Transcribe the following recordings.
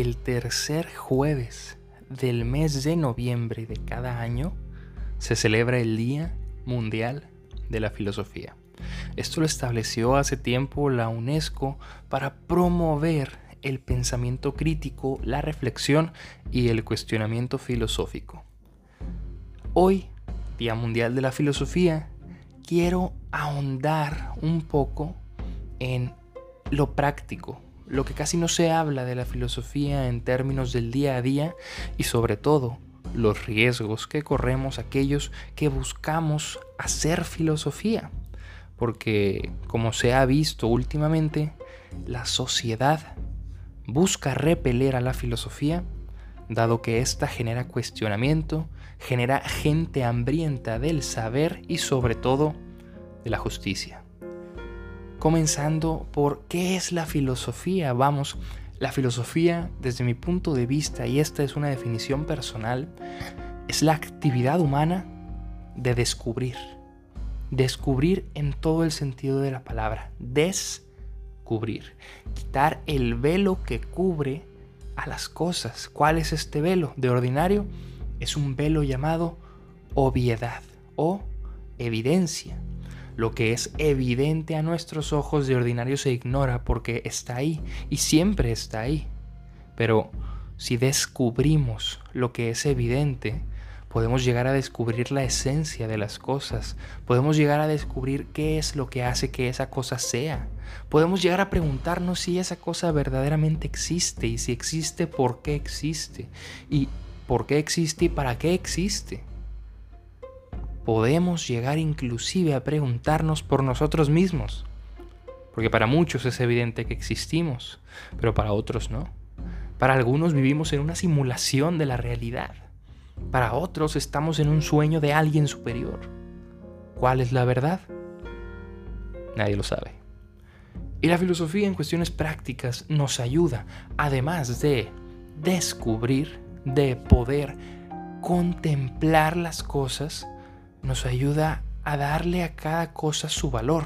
el tercer jueves del mes de noviembre de cada año se celebra el Día Mundial de la Filosofía. Esto lo estableció hace tiempo la UNESCO para promover el pensamiento crítico, la reflexión y el cuestionamiento filosófico. Hoy, Día Mundial de la Filosofía, quiero ahondar un poco en lo práctico, lo que casi no se habla de la filosofía en términos del día a día y sobre todo los riesgos que corremos aquellos que buscamos hacer filosofía. Porque como se ha visto últimamente, la sociedad busca repeler a la filosofía, dado que ésta genera cuestionamiento, genera gente hambrienta del saber y sobre todo de la justicia comenzando por qué es la filosofía. Vamos, la filosofía desde mi punto de vista, y esta es una definición personal, es la actividad humana de descubrir. Descubrir en todo el sentido de la palabra. Descubrir. Quitar el velo que cubre a las cosas. ¿Cuál es este velo? De ordinario es un velo llamado obviedad o evidencia. Lo que es evidente a nuestros ojos de ordinario se ignora porque está ahí y siempre está ahí. Pero si descubrimos lo que es evidente, podemos llegar a descubrir la esencia de las cosas, podemos llegar a descubrir qué es lo que hace que esa cosa sea, podemos llegar a preguntarnos si esa cosa verdaderamente existe y si existe, por qué existe, y por qué existe y para qué existe podemos llegar inclusive a preguntarnos por nosotros mismos. Porque para muchos es evidente que existimos, pero para otros no. Para algunos vivimos en una simulación de la realidad. Para otros estamos en un sueño de alguien superior. ¿Cuál es la verdad? Nadie lo sabe. Y la filosofía en cuestiones prácticas nos ayuda, además de descubrir, de poder contemplar las cosas, nos ayuda a darle a cada cosa su valor.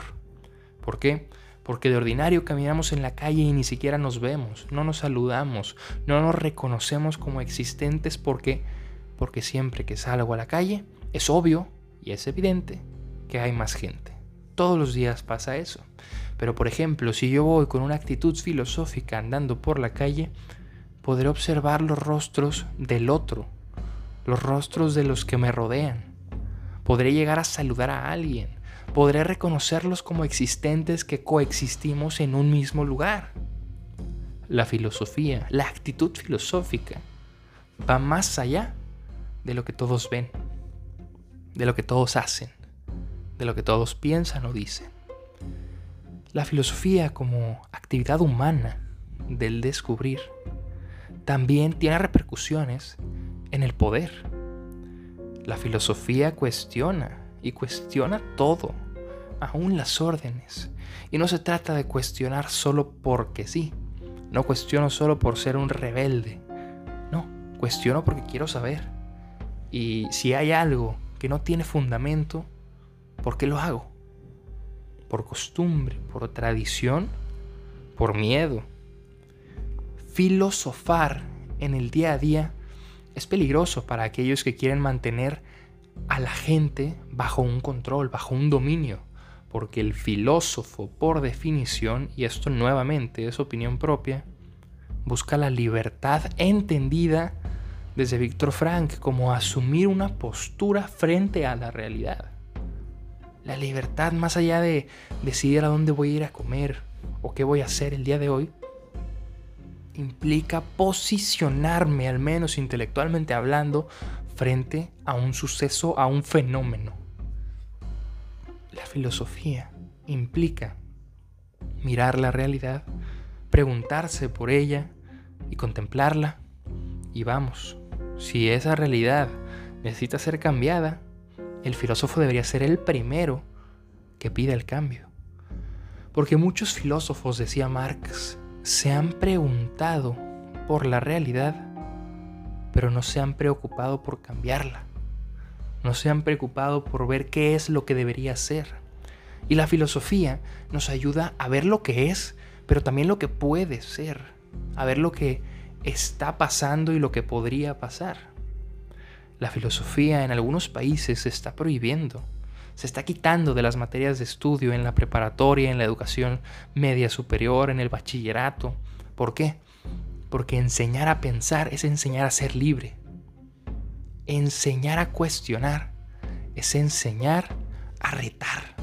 ¿Por qué? Porque de ordinario caminamos en la calle y ni siquiera nos vemos, no nos saludamos, no nos reconocemos como existentes porque porque siempre que salgo a la calle es obvio y es evidente que hay más gente. Todos los días pasa eso. Pero por ejemplo, si yo voy con una actitud filosófica andando por la calle, podré observar los rostros del otro, los rostros de los que me rodean podré llegar a saludar a alguien, podré reconocerlos como existentes que coexistimos en un mismo lugar. La filosofía, la actitud filosófica, va más allá de lo que todos ven, de lo que todos hacen, de lo que todos piensan o dicen. La filosofía como actividad humana del descubrir también tiene repercusiones en el poder la filosofía cuestiona y cuestiona todo, aún las órdenes. Y no se trata de cuestionar solo porque sí. No cuestiono solo por ser un rebelde. No, cuestiono porque quiero saber. Y si hay algo que no tiene fundamento, ¿por qué lo hago? ¿Por costumbre? ¿Por tradición? ¿Por miedo? Filosofar en el día a día es peligroso para aquellos que quieren mantener a la gente bajo un control, bajo un dominio, porque el filósofo, por definición, y esto nuevamente es opinión propia, busca la libertad entendida desde Víctor Frank como asumir una postura frente a la realidad. La libertad más allá de decidir a dónde voy a ir a comer o qué voy a hacer el día de hoy, implica posicionarme, al menos intelectualmente hablando, frente a un suceso, a un fenómeno. La filosofía implica mirar la realidad, preguntarse por ella y contemplarla. Y vamos, si esa realidad necesita ser cambiada, el filósofo debería ser el primero que pida el cambio. Porque muchos filósofos, decía Marx, se han preguntado por la realidad, pero no se han preocupado por cambiarla. No se han preocupado por ver qué es lo que debería ser. Y la filosofía nos ayuda a ver lo que es, pero también lo que puede ser, a ver lo que está pasando y lo que podría pasar. La filosofía en algunos países se está prohibiendo, se está quitando de las materias de estudio en la preparatoria, en la educación media superior, en el bachillerato. ¿Por qué? Porque enseñar a pensar es enseñar a ser libre. Enseñar a cuestionar es enseñar a retar.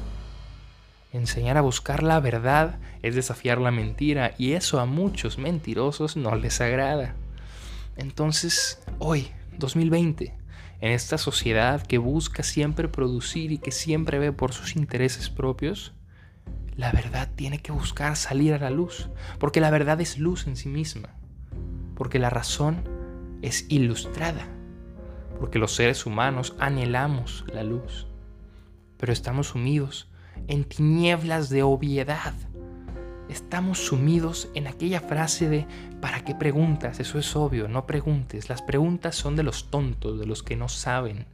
Enseñar a buscar la verdad es desafiar la mentira y eso a muchos mentirosos no les agrada. Entonces, hoy, 2020, en esta sociedad que busca siempre producir y que siempre ve por sus intereses propios, la verdad tiene que buscar salir a la luz, porque la verdad es luz en sí misma, porque la razón es ilustrada, porque los seres humanos anhelamos la luz, pero estamos sumidos en tinieblas de obviedad. Estamos sumidos en aquella frase de ¿para qué preguntas? Eso es obvio, no preguntes. Las preguntas son de los tontos, de los que no saben.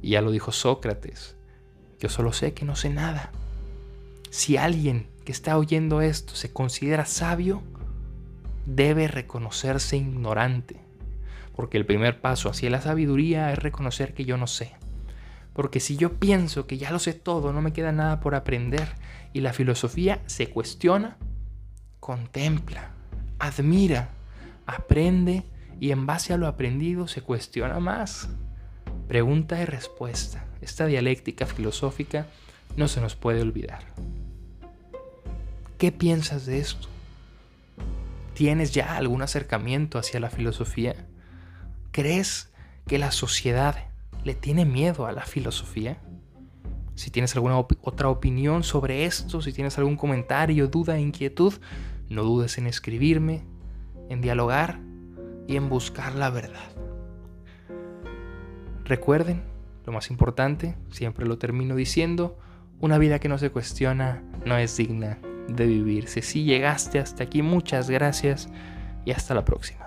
Y ya lo dijo Sócrates, yo solo sé que no sé nada. Si alguien que está oyendo esto se considera sabio, debe reconocerse ignorante, porque el primer paso hacia la sabiduría es reconocer que yo no sé. Porque si yo pienso que ya lo sé todo, no me queda nada por aprender. Y la filosofía se cuestiona, contempla, admira, aprende y en base a lo aprendido se cuestiona más. Pregunta y respuesta. Esta dialéctica filosófica no se nos puede olvidar. ¿Qué piensas de esto? ¿Tienes ya algún acercamiento hacia la filosofía? ¿Crees que la sociedad le tiene miedo a la filosofía? Si tienes alguna otra opinión sobre esto, si tienes algún comentario, duda, inquietud, no dudes en escribirme, en dialogar y en buscar la verdad. Recuerden, lo más importante, siempre lo termino diciendo, una vida que no se cuestiona no es digna de vivirse. Si llegaste hasta aquí, muchas gracias y hasta la próxima.